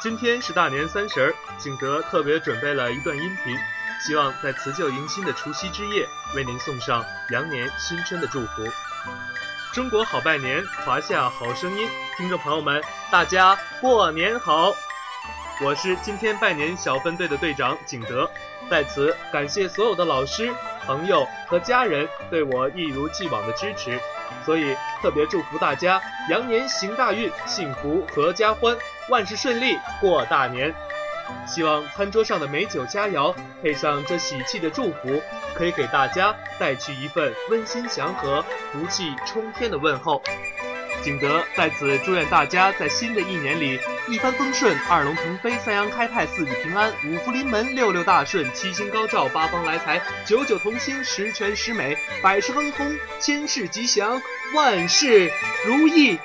今天是大年三十儿，景德特别准备了一段音频，希望在辞旧迎新的除夕之夜，为您送上羊年新春的祝福。中国好拜年，华夏好声音，听众朋友们，大家过年好！我是今天拜年小分队的队长景德，在此感谢所有的老师、朋友和家人对我一如既往的支持，所以特别祝福大家羊年行大运，幸福合家欢。万事顺利，过大年。希望餐桌上的美酒佳肴，配上这喜气的祝福，可以给大家带去一份温馨祥和、福气冲天的问候。景德在此祝愿大家在新的一年里一帆风顺、二龙腾飞、三阳开泰、四季平安、五福临门、六六大顺、七星高照、八方来财、九九同心、十全十美、百事亨通、千事吉祥、万事如意。